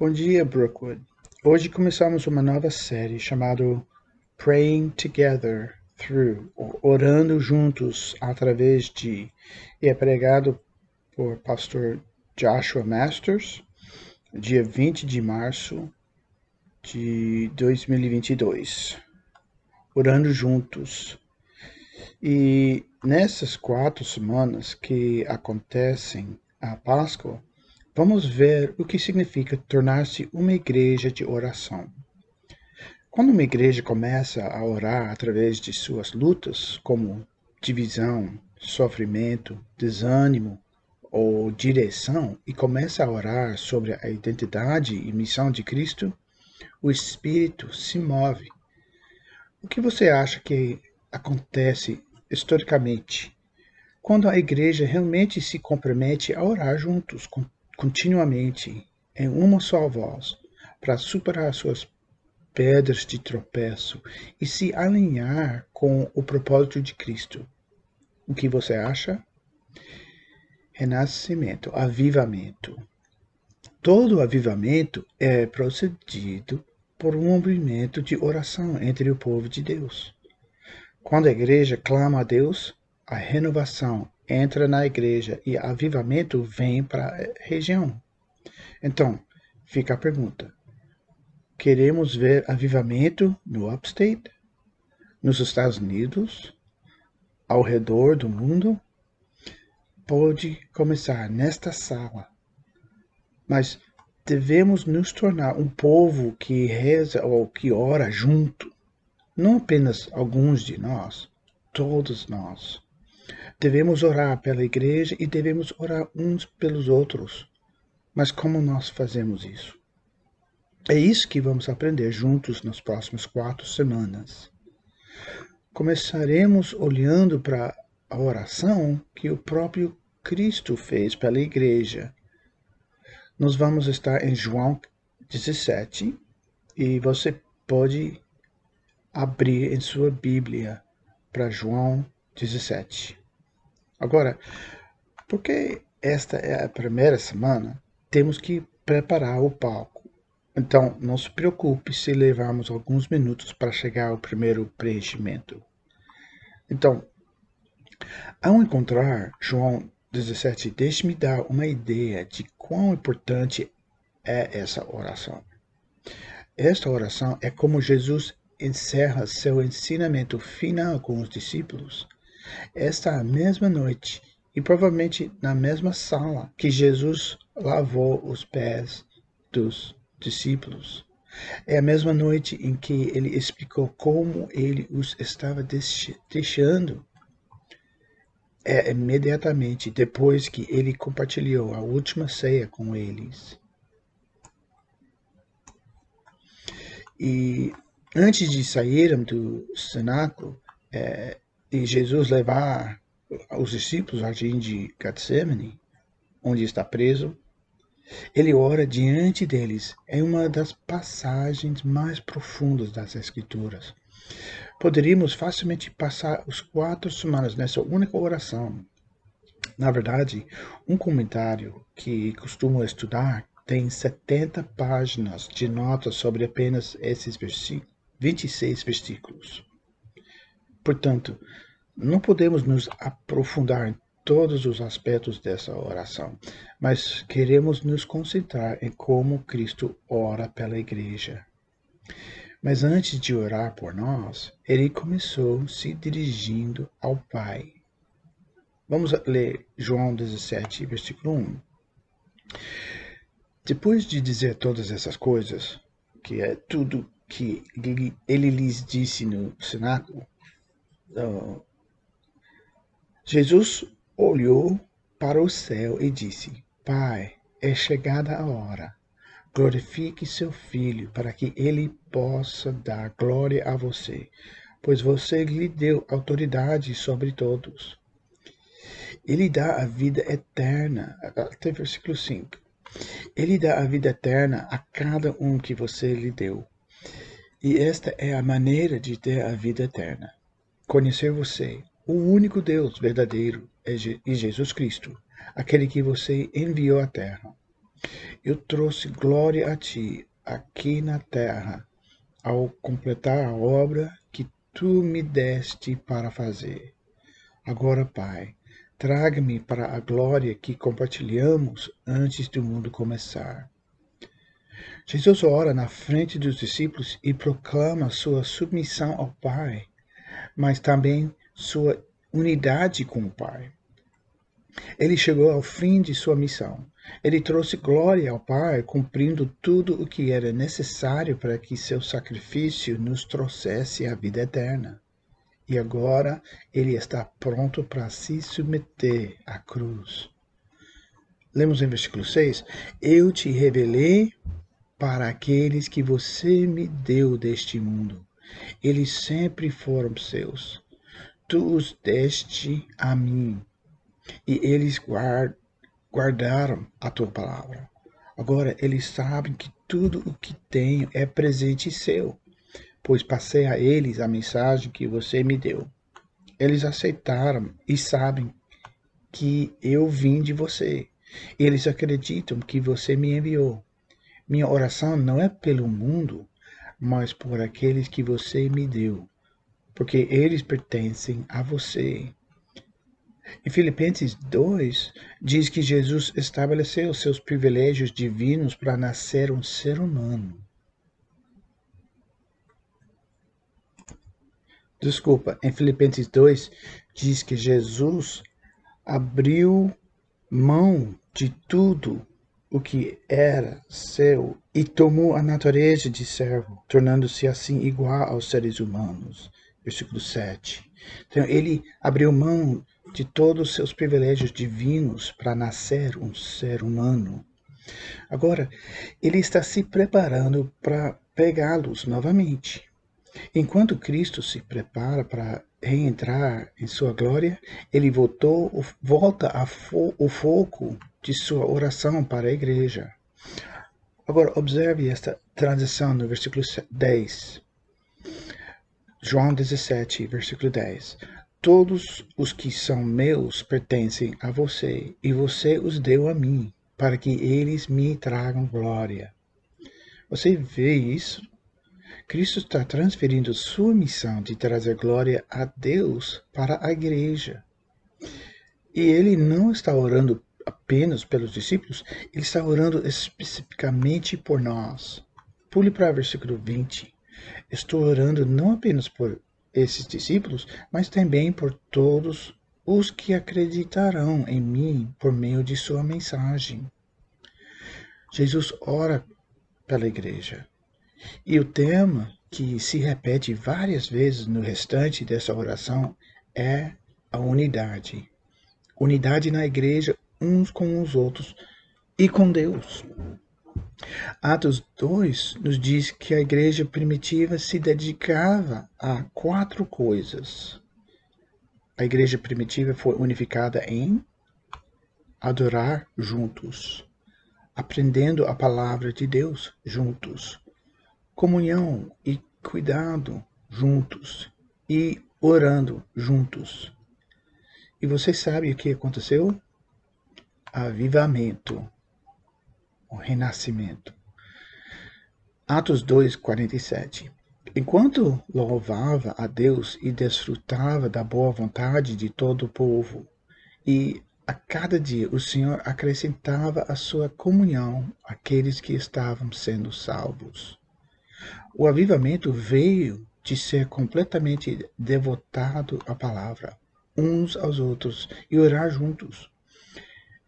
Bom dia, Brookwood. Hoje começamos uma nova série chamada Praying Together Through, Orando Juntos através de, e é pregado por pastor Joshua Masters, dia 20 de março de 2022. Orando Juntos. E nessas quatro semanas que acontecem a Páscoa, vamos ver o que significa tornar-se uma igreja de oração. Quando uma igreja começa a orar através de suas lutas, como divisão, sofrimento, desânimo ou direção, e começa a orar sobre a identidade e missão de Cristo, o Espírito se move. O que você acha que acontece historicamente quando a igreja realmente se compromete a orar juntos, continuamente, em uma só voz, para superar suas pedras de tropeço e se alinhar com o propósito de Cristo. O que você acha? Renascimento, avivamento. Todo avivamento é procedido por um movimento de oração entre o povo de Deus. Quando a igreja clama a Deus, a renovação entra na igreja e avivamento vem para a região. Então, fica a pergunta: queremos ver avivamento no upstate, nos Estados Unidos, ao redor do mundo? Pode começar nesta sala. Mas devemos nos tornar um povo que reza ou que ora junto. Não apenas alguns de nós, todos nós. Devemos orar pela igreja e devemos orar uns pelos outros. Mas como nós fazemos isso? É isso que vamos aprender juntos nas próximas quatro semanas. Começaremos olhando para a oração que o próprio Cristo fez pela igreja. Nós vamos estar em João 17 e você pode abrir em sua Bíblia para João 17. Agora, porque esta é a primeira semana, temos que preparar o palco. Então, não se preocupe se levarmos alguns minutos para chegar ao primeiro preenchimento. Então, ao encontrar João 17, deixe-me dar uma ideia de quão importante é essa oração. Esta oração é como Jesus encerra seu ensinamento final com os discípulos esta mesma noite, e provavelmente na mesma sala que Jesus lavou os pés dos discípulos. É a mesma noite em que ele explicou como ele os estava deixando. É imediatamente depois que ele compartilhou a última ceia com eles. E antes de saírem do cenáculo, é, e Jesus levar os discípulos ao jardim de Getsemane, onde está preso, ele ora diante deles. É uma das passagens mais profundas das Escrituras. Poderíamos facilmente passar os quatro semanas nessa única oração. Na verdade, um comentário que costumo estudar tem 70 páginas de notas sobre apenas esses 26 versículos. Portanto, não podemos nos aprofundar em todos os aspectos dessa oração, mas queremos nos concentrar em como Cristo ora pela igreja. Mas antes de orar por nós, ele começou se dirigindo ao Pai. Vamos ler João 17, versículo 1. Depois de dizer todas essas coisas, que é tudo que ele lhes disse no cenáculo, Jesus olhou para o céu e disse: Pai, é chegada a hora. Glorifique seu filho, para que ele possa dar glória a você, pois você lhe deu autoridade sobre todos. Ele dá a vida eterna. Até versículo 5. Ele dá a vida eterna a cada um que você lhe deu. E esta é a maneira de ter a vida eterna conhecer você, o único Deus verdadeiro, e Jesus Cristo, aquele que você enviou à terra. eu trouxe glória a ti aqui na terra, ao completar a obra que tu me deste para fazer. Agora, Pai, traga-me para a glória que compartilhamos antes do mundo começar. Jesus ora na frente dos discípulos e proclama sua submissão ao Pai, mas também sua unidade com o Pai. Ele chegou ao fim de sua missão. Ele trouxe glória ao Pai, cumprindo tudo o que era necessário para que seu sacrifício nos trouxesse a vida eterna. E agora ele está pronto para se submeter à cruz. Lemos em versículo 6: Eu te revelei para aqueles que você me deu deste mundo. Eles sempre foram seus. Tu os deste a mim, e eles guard, guardaram a tua palavra. Agora eles sabem que tudo o que tenho é presente seu, pois passei a eles a mensagem que você me deu. Eles aceitaram e sabem que eu vim de você. Eles acreditam que você me enviou. Minha oração não é pelo mundo, mas por aqueles que você me deu, porque eles pertencem a você. Em Filipenses 2, diz que Jesus estabeleceu seus privilégios divinos para nascer um ser humano. Desculpa, em Filipenses 2, diz que Jesus abriu mão de tudo o que era seu e tomou a natureza de servo, tornando-se assim igual aos seres humanos. Versículo 7. Então, ele abriu mão de todos os seus privilégios divinos para nascer um ser humano. Agora, ele está se preparando para pegá-los novamente. Enquanto Cristo se prepara para reentrar em sua glória, ele voltou, volta a fo o foco de sua oração para a igreja. Agora, observe esta transição no versículo 10. João 17, versículo 10. Todos os que são meus pertencem a você, e você os deu a mim, para que eles me tragam glória. Você vê isso? Cristo está transferindo sua missão de trazer glória a Deus para a igreja. E ele não está orando apenas pelos discípulos, ele está orando especificamente por nós. Pule para o versículo 20. Estou orando não apenas por esses discípulos, mas também por todos os que acreditarão em mim por meio de sua mensagem. Jesus ora pela igreja. E o tema que se repete várias vezes no restante dessa oração é a unidade. Unidade na igreja uns com os outros e com Deus. Atos 2 nos diz que a igreja primitiva se dedicava a quatro coisas. A igreja primitiva foi unificada em adorar juntos, aprendendo a palavra de Deus juntos, comunhão e cuidado juntos e orando juntos. E você sabe o que aconteceu? Avivamento, o renascimento. Atos 2, 47. Enquanto louvava a Deus e desfrutava da boa vontade de todo o povo, e a cada dia o Senhor acrescentava a sua comunhão àqueles que estavam sendo salvos. O avivamento veio de ser completamente devotado à palavra, uns aos outros, e orar juntos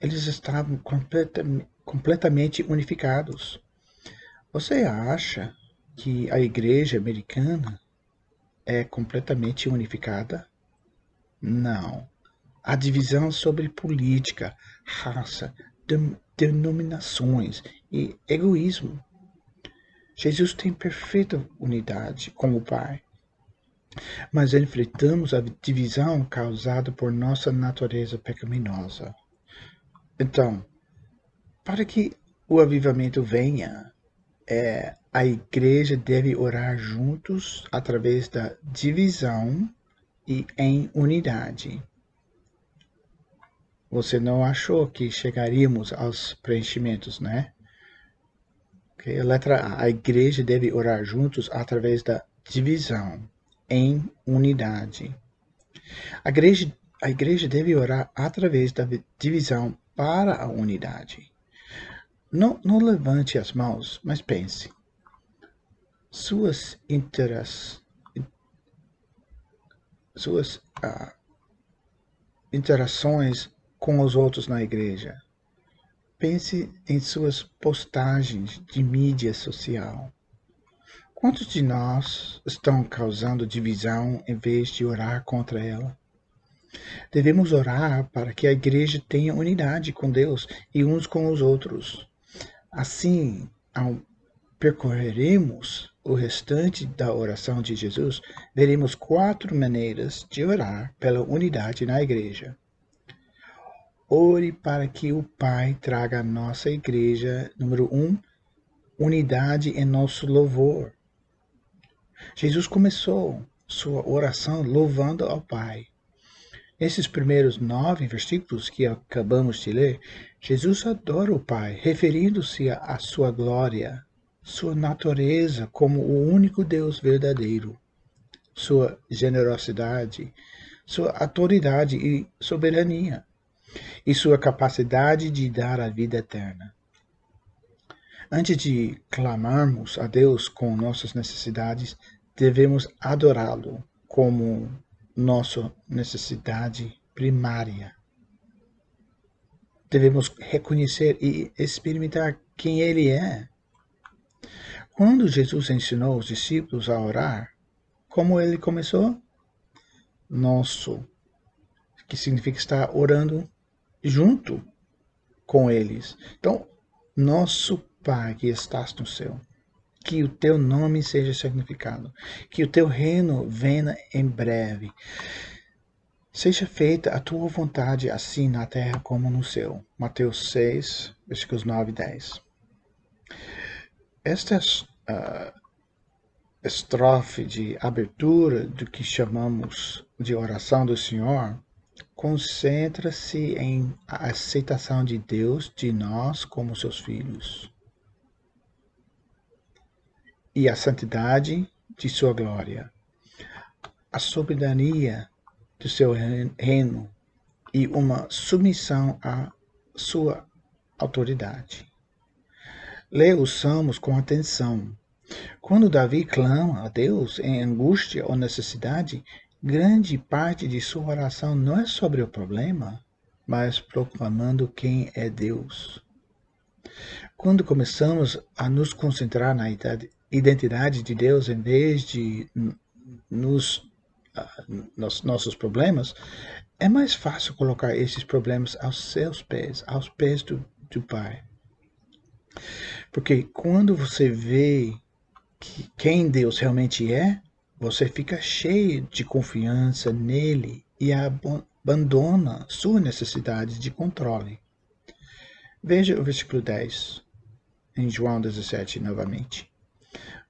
eles estavam completamente unificados. Você acha que a igreja americana é completamente unificada? Não. Há divisão sobre política, raça, denominações e egoísmo. Jesus tem perfeita unidade com o Pai. Mas enfrentamos a divisão causada por nossa natureza pecaminosa. Então, para que o avivamento venha, é, a igreja deve orar juntos através da divisão e em unidade. Você não achou que chegaríamos aos preenchimentos, né? Okay? Letra A. A igreja deve orar juntos através da divisão em unidade. A igreja, a igreja deve orar através da divisão para a unidade. Não, não levante as mãos, mas pense. Suas suas uh, interações com os outros na igreja. Pense em suas postagens de mídia social. Quantos de nós estão causando divisão em vez de orar contra ela? Devemos orar para que a igreja tenha unidade com Deus e uns com os outros. Assim, ao percorreremos o restante da oração de Jesus, veremos quatro maneiras de orar pela unidade na igreja. Ore para que o Pai traga à nossa igreja, número um, unidade em nosso louvor. Jesus começou sua oração louvando ao Pai. Nesses primeiros nove versículos que acabamos de ler, Jesus adora o Pai, referindo-se à sua glória, sua natureza como o único Deus verdadeiro, sua generosidade, sua autoridade e soberania, e sua capacidade de dar a vida eterna. Antes de clamarmos a Deus com nossas necessidades, devemos adorá-lo como nossa necessidade primária. Devemos reconhecer e experimentar quem Ele é. Quando Jesus ensinou os discípulos a orar, como ele começou? Nosso, que significa estar orando junto com eles. Então, nosso Pai que estás no céu que o teu nome seja significado, que o teu reino venha em breve. Seja feita a tua vontade, assim na terra como no céu. Mateus 6, versículos 9 e 10. Esta uh, estrofe de abertura do que chamamos de oração do Senhor concentra-se em a aceitação de Deus de nós como seus filhos e a santidade de sua glória, a soberania do seu reino e uma submissão à sua autoridade. Leia os Salmos com atenção. Quando Davi clama a Deus em angústia ou necessidade, grande parte de sua oração não é sobre o problema, mas proclamando quem é Deus. Quando começamos a nos concentrar na identidade de Deus em vez de nos, uh, nos nossos problemas, é mais fácil colocar esses problemas aos seus pés, aos pés do, do Pai. Porque quando você vê que, quem Deus realmente é, você fica cheio de confiança nele e abandona sua necessidade de controle. Veja o versículo 10, em João 17, novamente.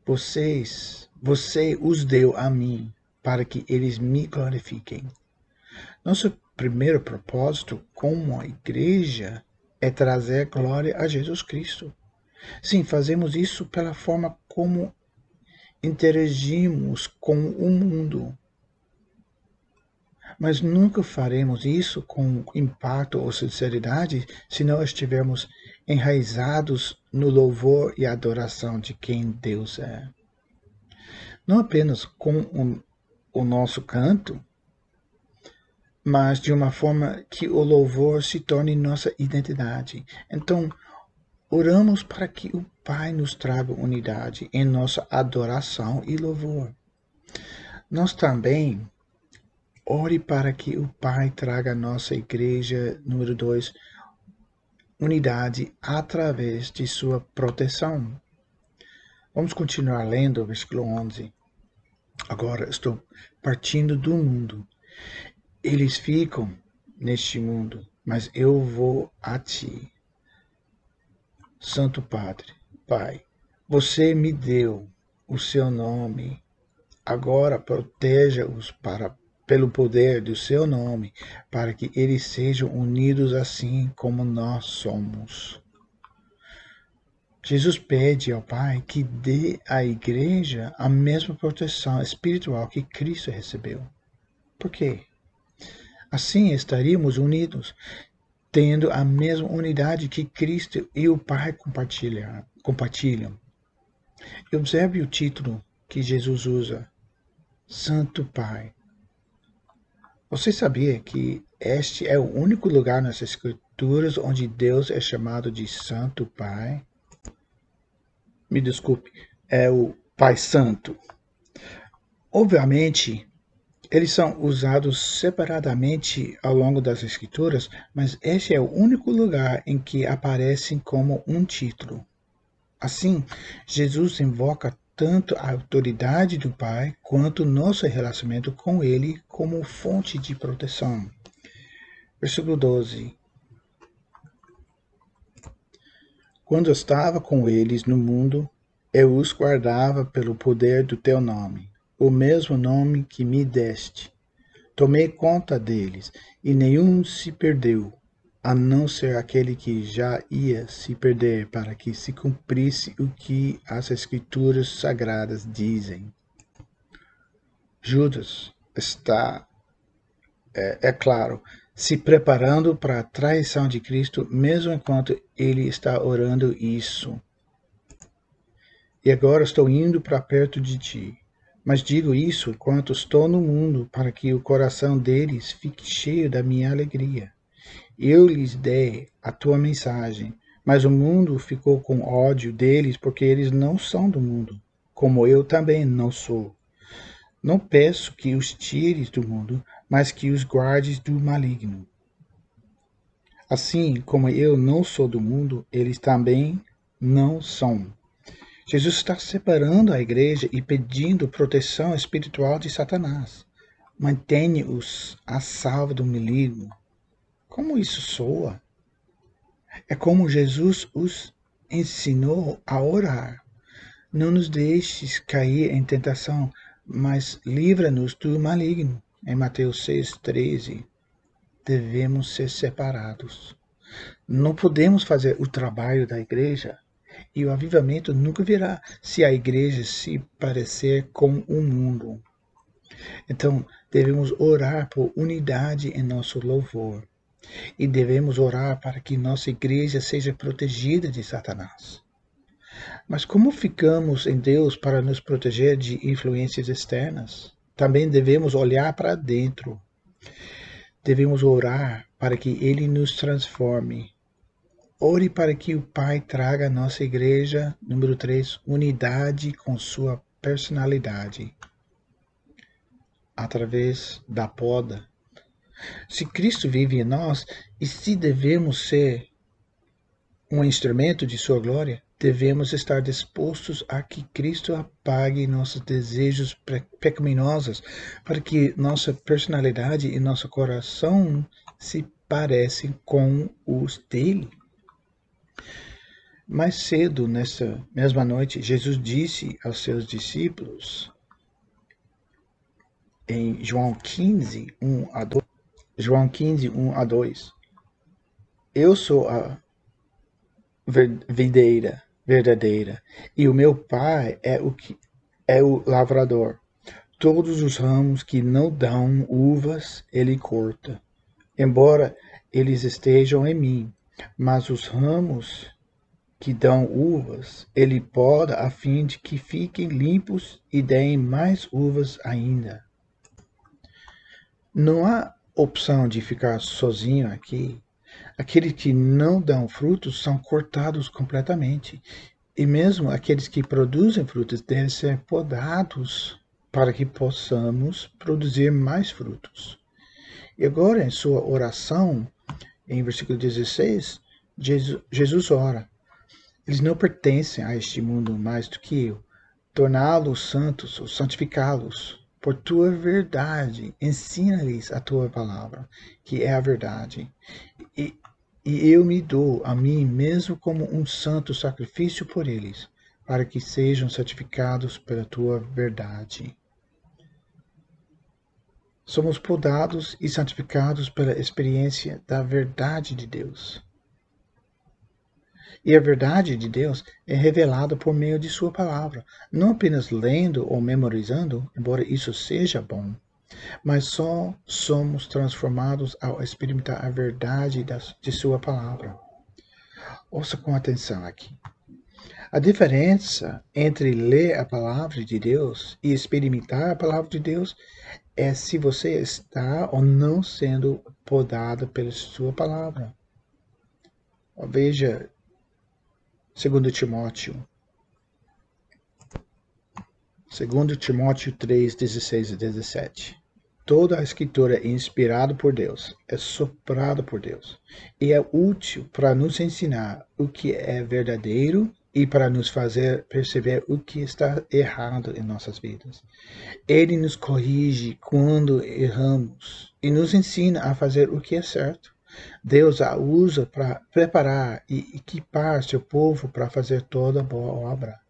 Vocês, você os deu a mim para que eles me glorifiquem. Nosso primeiro propósito como a igreja é trazer glória a Jesus Cristo. Sim, fazemos isso pela forma como interagimos com o mundo. Mas nunca faremos isso com impacto ou sinceridade se não estivermos enraizados no louvor e adoração de quem Deus é. Não apenas com o, o nosso canto, mas de uma forma que o louvor se torne nossa identidade. Então, oramos para que o Pai nos traga unidade em nossa adoração e louvor. Nós também ore para que o Pai traga a nossa igreja, número 2, unidade através de sua proteção. Vamos continuar lendo o versículo 11. Agora estou partindo do mundo. Eles ficam neste mundo, mas eu vou a ti. Santo Padre, Pai, você me deu o seu nome. Agora proteja-os para pelo poder do seu nome, para que eles sejam unidos assim como nós somos. Jesus pede ao Pai que dê à igreja a mesma proteção espiritual que Cristo recebeu. Por quê? Assim estaríamos unidos, tendo a mesma unidade que Cristo e o Pai compartilham. compartilham. Observe o título que Jesus usa: Santo Pai. Você sabia que este é o único lugar nas Escrituras onde Deus é chamado de Santo Pai? Me desculpe, é o Pai Santo. Obviamente, eles são usados separadamente ao longo das Escrituras, mas este é o único lugar em que aparecem como um título. Assim, Jesus invoca tanto a autoridade do Pai quanto nosso relacionamento com Ele como fonte de proteção. Versículo 12. Quando estava com eles no mundo, eu os guardava pelo poder do teu nome, o mesmo nome que me deste. Tomei conta deles, e nenhum se perdeu, a não ser aquele que já ia se perder, para que se cumprisse o que as Escrituras Sagradas dizem. Judas está, é, é claro, se preparando para a traição de Cristo, mesmo enquanto ele está orando isso. E agora estou indo para perto de ti. Mas digo isso enquanto estou no mundo, para que o coração deles fique cheio da minha alegria. Eu lhes dei a tua mensagem, mas o mundo ficou com ódio deles porque eles não são do mundo, como eu também não sou. Não peço que os tires do mundo, mas que os guardes do maligno. Assim como eu não sou do mundo, eles também não são. Jesus está separando a igreja e pedindo proteção espiritual de Satanás. Mantenha-os a salvo do maligno. Como isso soa? É como Jesus os ensinou a orar. Não nos deixes cair em tentação, mas livra-nos do maligno. Em Mateus 6,13, devemos ser separados. Não podemos fazer o trabalho da igreja e o avivamento nunca virá se a igreja se parecer com o mundo. Então, devemos orar por unidade em nosso louvor. E devemos orar para que nossa igreja seja protegida de Satanás. Mas como ficamos em Deus para nos proteger de influências externas? Também devemos olhar para dentro. Devemos orar para que Ele nos transforme. Ore para que o Pai traga à nossa igreja, número 3, unidade com sua personalidade. Através da poda se Cristo vive em nós e se devemos ser um instrumento de sua glória, devemos estar dispostos a que Cristo apague nossos desejos pecaminosos, para que nossa personalidade e nosso coração se parecem com os dele. Mais cedo, nessa mesma noite, Jesus disse aos seus discípulos, em João 15, 1 a 2, João 15, 1 a 2. Eu sou a videira verdadeira, e o meu pai é o que é o lavrador. Todos os ramos que não dão uvas, ele corta, embora eles estejam em mim. Mas os ramos que dão uvas, ele poda a fim de que fiquem limpos e deem mais uvas ainda. Não há opção de ficar sozinho aqui, aqueles que não dão frutos são cortados completamente. E mesmo aqueles que produzem frutos devem ser podados para que possamos produzir mais frutos. E agora, em sua oração, em versículo 16, Jesus, Jesus ora: Eles não pertencem a este mundo mais do que eu. Torná-los santos ou santificá-los por tua verdade. Ensina-lhes a tua palavra, que é a verdade. E, e eu me dou a mim mesmo como um santo sacrifício por eles, para que sejam santificados pela tua verdade. Somos podados e santificados pela experiência da verdade de Deus. E a verdade de Deus é revelada por meio de Sua palavra, não apenas lendo ou memorizando, embora isso seja bom, mas só somos transformados ao experimentar a verdade de Sua palavra. Ouça com atenção aqui. A diferença entre ler a palavra de Deus e experimentar a palavra de Deus é se você está ou não sendo podado pela sua palavra. Veja 2 Timóteo. 2 Timóteo 3, 16 e 17. Toda a escritura é inspirada por Deus, é soprada por Deus e é útil para nos ensinar o que é verdadeiro e para nos fazer perceber o que está errado em nossas vidas. Ele nos corrige quando erramos e nos ensina a fazer o que é certo. Deus a usa para preparar e equipar seu povo para fazer toda boa obra.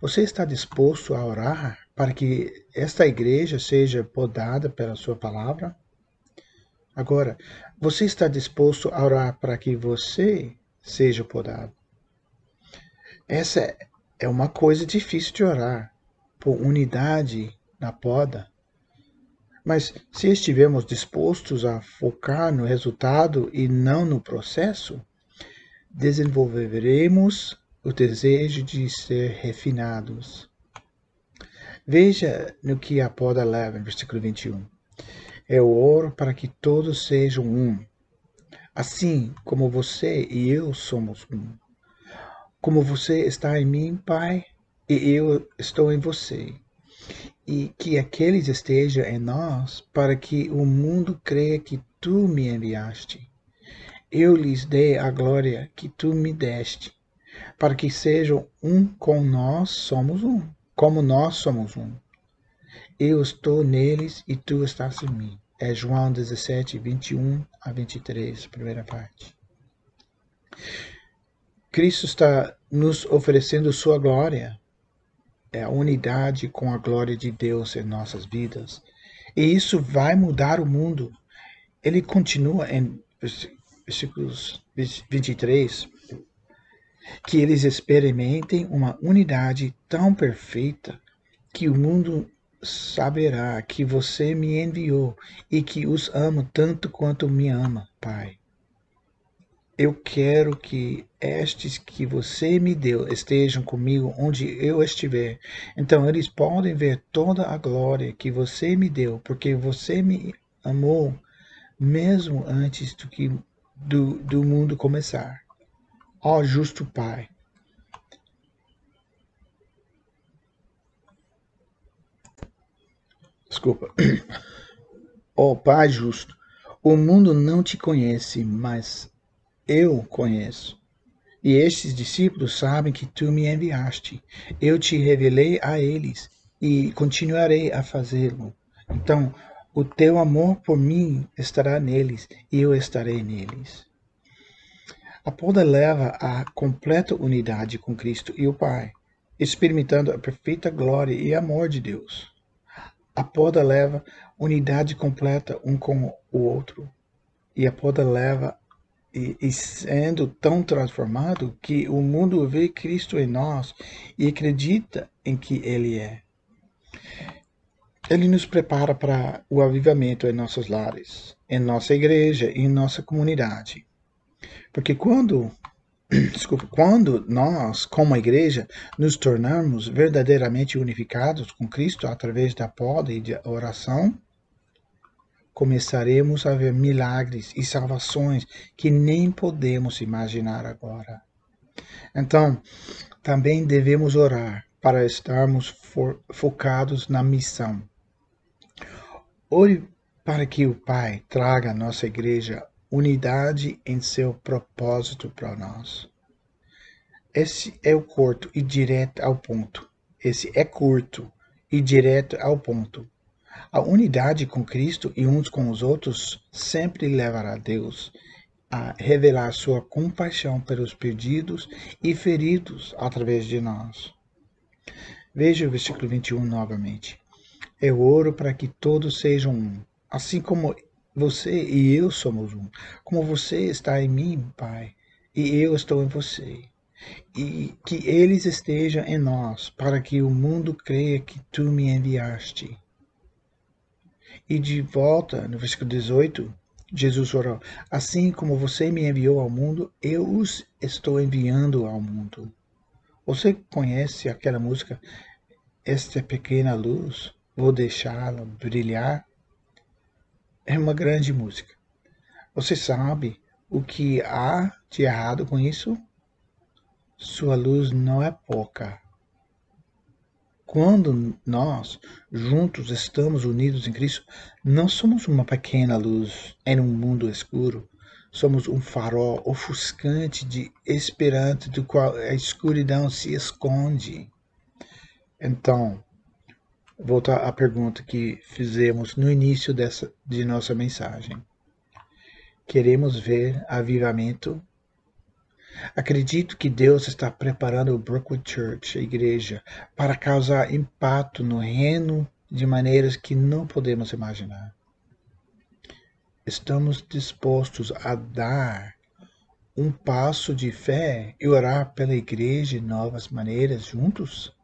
Você está disposto a orar para que esta igreja seja podada pela sua palavra? Agora, você está disposto a orar para que você seja podado? Essa é uma coisa difícil de orar, por unidade na poda. Mas se estivermos dispostos a focar no resultado e não no processo, desenvolveremos o desejo de ser refinados. Veja no que a poda leva, em versículo 21. Eu oro para que todos sejam um, assim como você e eu somos um. Como você está em mim, Pai, e eu estou em você, e que aqueles estejam em nós, para que o mundo creia que tu me enviaste. Eu lhes dei a glória que tu me deste, para que sejam um com nós somos um, como nós somos um. Eu estou neles e tu estás em mim. É João 17, 21 a 23, primeira parte. Cristo está nos oferecendo sua glória, é a unidade com a glória de Deus em nossas vidas. E isso vai mudar o mundo. Ele continua em versículos 23, que eles experimentem uma unidade tão perfeita que o mundo saberá que você me enviou e que os amo tanto quanto me ama, Pai. Eu quero que estes que você me deu estejam comigo onde eu estiver. Então eles podem ver toda a glória que você me deu, porque você me amou mesmo antes do que do, do mundo começar. Ó justo Pai, Desculpa. Ó Pai justo, o mundo não te conhece, mas eu conheço. E estes discípulos sabem que tu me enviaste. Eu te revelei a eles e continuarei a fazê-lo. Então, o teu amor por mim estará neles e eu estarei neles. A poda leva à completa unidade com Cristo e o Pai, experimentando a perfeita glória e amor de Deus. A poda leva unidade completa um com o outro, e a poda leva e, e, sendo tão transformado que o mundo vê Cristo em nós e acredita em que Ele é. Ele nos prepara para o avivamento em nossos lares, em nossa igreja e em nossa comunidade. Porque quando, desculpa, quando nós, como igreja, nos tornarmos verdadeiramente unificados com Cristo através da poda e da oração, começaremos a ver milagres e salvações que nem podemos imaginar agora. Então, também devemos orar para estarmos focados na missão. Ore para que o Pai traga à nossa igreja unidade em seu propósito para nós. Esse é o curto e direto ao ponto. Esse é curto e direto ao ponto. A unidade com Cristo e uns com os outros sempre levará Deus a revelar sua compaixão pelos perdidos e feridos através de nós. Veja o versículo 21 novamente. Eu oro para que todos sejam um, assim como você e eu somos um. Como você está em mim, Pai, e eu estou em você, e que eles estejam em nós, para que o mundo creia que tu me enviaste. E de volta, no versículo 18, Jesus orou: Assim como você me enviou ao mundo, eu os estou enviando ao mundo. Você conhece aquela música? Esta pequena luz, vou deixá-la brilhar? É uma grande música. Você sabe o que há de errado com isso? Sua luz não é pouca. Quando nós juntos estamos unidos em Cristo, não somos uma pequena luz em um mundo escuro. Somos um farol ofuscante de esperança do qual a escuridão se esconde. Então, voltar à pergunta que fizemos no início dessa, de nossa mensagem. Queremos ver avivamento Acredito que Deus está preparando o Brookwood Church, a igreja, para causar impacto no reino de maneiras que não podemos imaginar. Estamos dispostos a dar um passo de fé e orar pela igreja de novas maneiras juntos?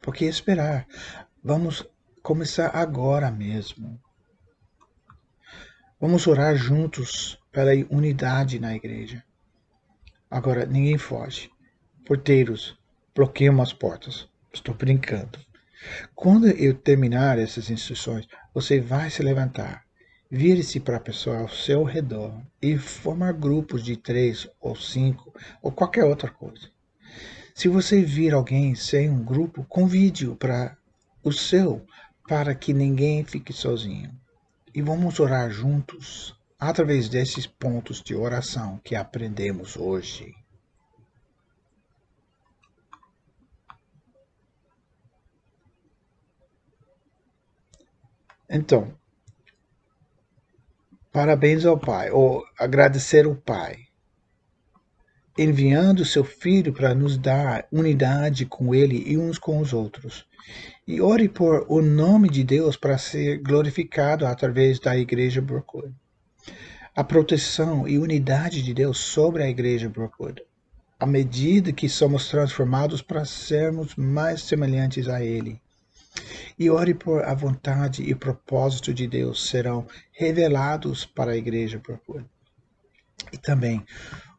Por que esperar? Vamos começar agora mesmo. Vamos orar juntos pela unidade na igreja. Agora, ninguém foge. Porteiros, bloqueiam as portas. Estou brincando. Quando eu terminar essas instruções, você vai se levantar, vire-se para a pessoa ao seu redor e formar grupos de três ou cinco ou qualquer outra coisa. Se você vir alguém sem um grupo, convide-o para o seu, para que ninguém fique sozinho. E vamos orar juntos através desses pontos de oração que aprendemos hoje. Então, parabéns ao Pai, ou agradecer ao Pai, enviando seu Filho para nos dar unidade com Ele e uns com os outros. E ore por o nome de Deus para ser glorificado através da Igreja Brookwood a proteção e unidade de Deus sobre a igreja Brookwood, à medida que somos transformados para sermos mais semelhantes a Ele. E ore por a vontade e propósito de Deus serão revelados para a igreja Brookwood. E também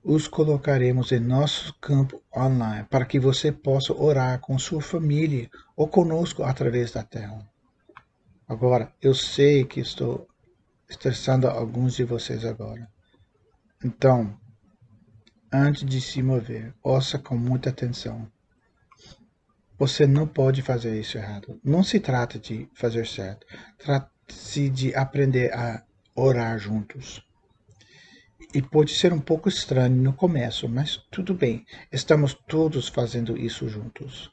os colocaremos em nosso campo online para que você possa orar com sua família ou conosco através da tela. Agora, eu sei que estou estressando alguns de vocês agora. Então, antes de se mover, ouça com muita atenção. Você não pode fazer isso errado. Não se trata de fazer certo. Trata-se de aprender a orar juntos. E pode ser um pouco estranho no começo, mas tudo bem. Estamos todos fazendo isso juntos.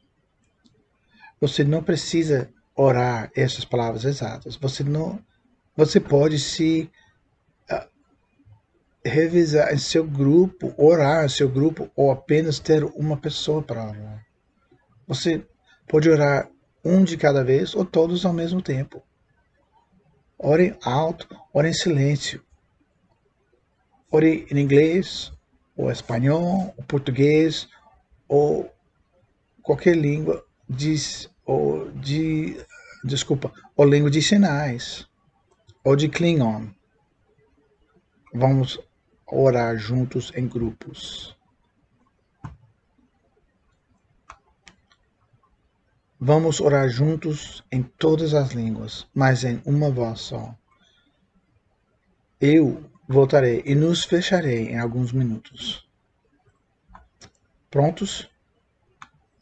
Você não precisa orar essas palavras exatas. Você não você pode se uh, revisar em seu grupo, orar em seu grupo, ou apenas ter uma pessoa para orar. Você pode orar um de cada vez ou todos ao mesmo tempo. Ore alto, ore em silêncio. Ore em inglês, ou espanhol, ou português, ou qualquer língua de, ou de desculpa, ou língua de sinais ou de Klingon. Vamos orar juntos em grupos. Vamos orar juntos em todas as línguas, mas em uma voz só. Eu voltarei e nos fecharei em alguns minutos. Prontos?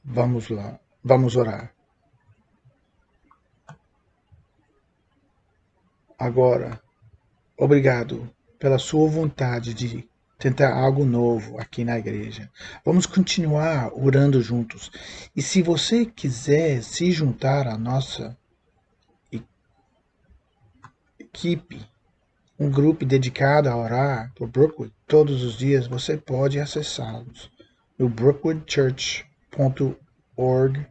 Vamos lá, vamos orar. Agora, obrigado pela sua vontade de tentar algo novo aqui na igreja. Vamos continuar orando juntos. E se você quiser se juntar à nossa equipe, um grupo dedicado a orar por Brookwood todos os dias, você pode acessá-los no brookwoodchurch.org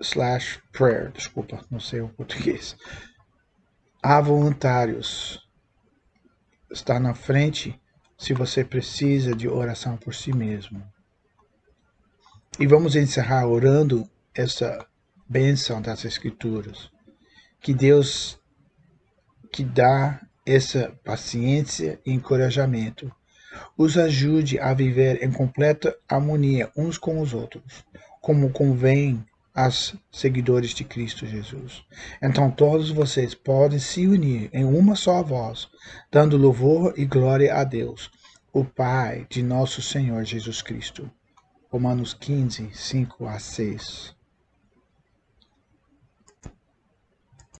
slash prayer, desculpa, não sei o português. Há voluntários. Está na frente se você precisa de oração por si mesmo. E vamos encerrar orando essa bênção das Escrituras. Que Deus que dá essa paciência e encorajamento os ajude a viver em completa harmonia uns com os outros, como convém aos seguidores de Cristo Jesus. Então todos vocês podem se unir em uma só voz, dando louvor e glória a Deus, o Pai de nosso Senhor Jesus Cristo. Romanos 15, 5 a 6.